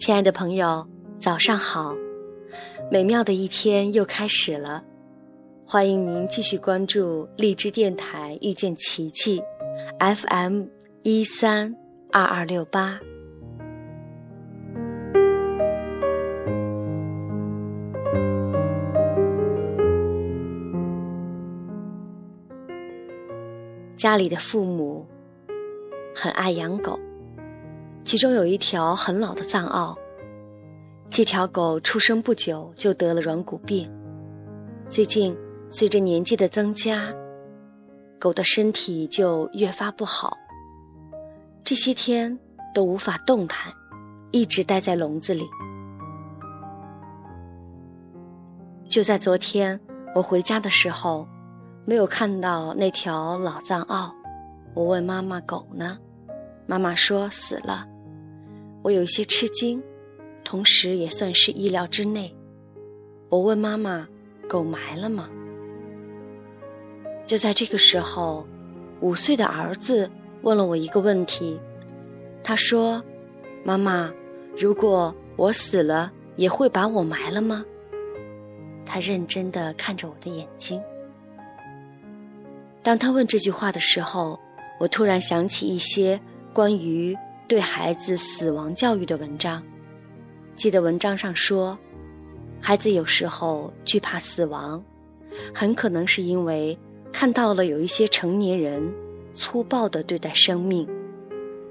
亲爱的朋友，早上好！美妙的一天又开始了，欢迎您继续关注荔枝电台遇见奇迹，FM 一三二二六八。家里的父母很爱养狗。其中有一条很老的藏獒，这条狗出生不久就得了软骨病。最近随着年纪的增加，狗的身体就越发不好。这些天都无法动弹，一直待在笼子里。就在昨天我回家的时候，没有看到那条老藏獒。我问妈妈：“狗呢？”妈妈说：“死了。”我有一些吃惊，同时也算是意料之内。我问妈妈：“狗埋了吗？”就在这个时候，五岁的儿子问了我一个问题。他说：“妈妈，如果我死了，也会把我埋了吗？”他认真的看着我的眼睛。当他问这句话的时候，我突然想起一些关于……对孩子死亡教育的文章，记得文章上说，孩子有时候惧怕死亡，很可能是因为看到了有一些成年人粗暴地对待生命，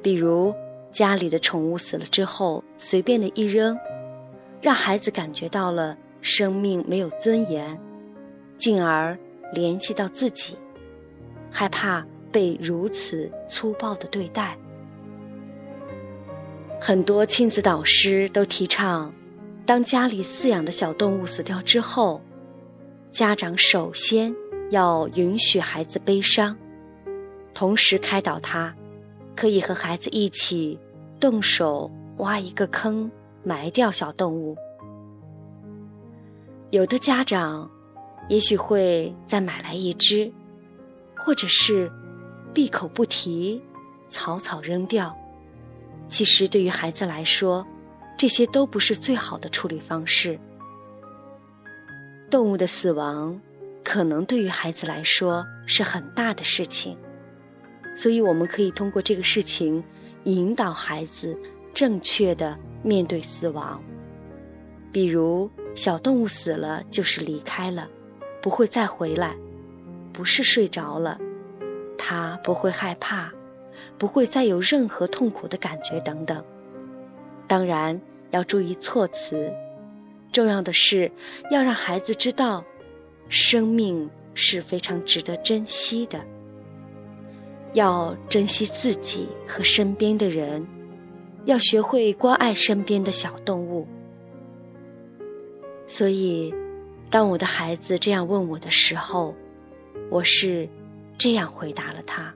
比如家里的宠物死了之后随便的一扔，让孩子感觉到了生命没有尊严，进而联系到自己，害怕被如此粗暴的对待。很多亲子导师都提倡，当家里饲养的小动物死掉之后，家长首先要允许孩子悲伤，同时开导他，可以和孩子一起动手挖一个坑，埋掉小动物。有的家长也许会再买来一只，或者是闭口不提，草草扔掉。其实，对于孩子来说，这些都不是最好的处理方式。动物的死亡，可能对于孩子来说是很大的事情，所以我们可以通过这个事情，引导孩子正确的面对死亡。比如，小动物死了就是离开了，不会再回来，不是睡着了，它不会害怕。不会再有任何痛苦的感觉等等。当然要注意措辞。重要的是要让孩子知道，生命是非常值得珍惜的。要珍惜自己和身边的人，要学会关爱身边的小动物。所以，当我的孩子这样问我的时候，我是这样回答了他。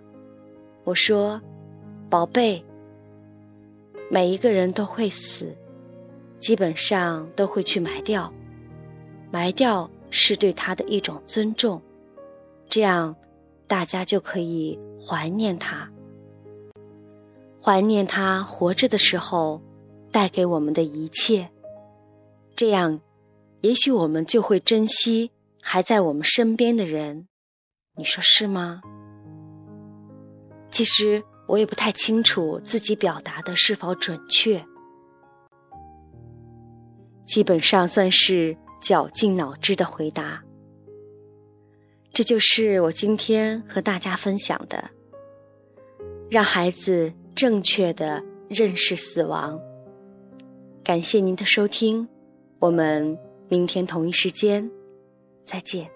我说：“宝贝，每一个人都会死，基本上都会去埋掉。埋掉是对他的一种尊重，这样大家就可以怀念他，怀念他活着的时候带给我们的一切。这样，也许我们就会珍惜还在我们身边的人。你说是吗？”其实我也不太清楚自己表达的是否准确，基本上算是绞尽脑汁的回答。这就是我今天和大家分享的，让孩子正确的认识死亡。感谢您的收听，我们明天同一时间再见。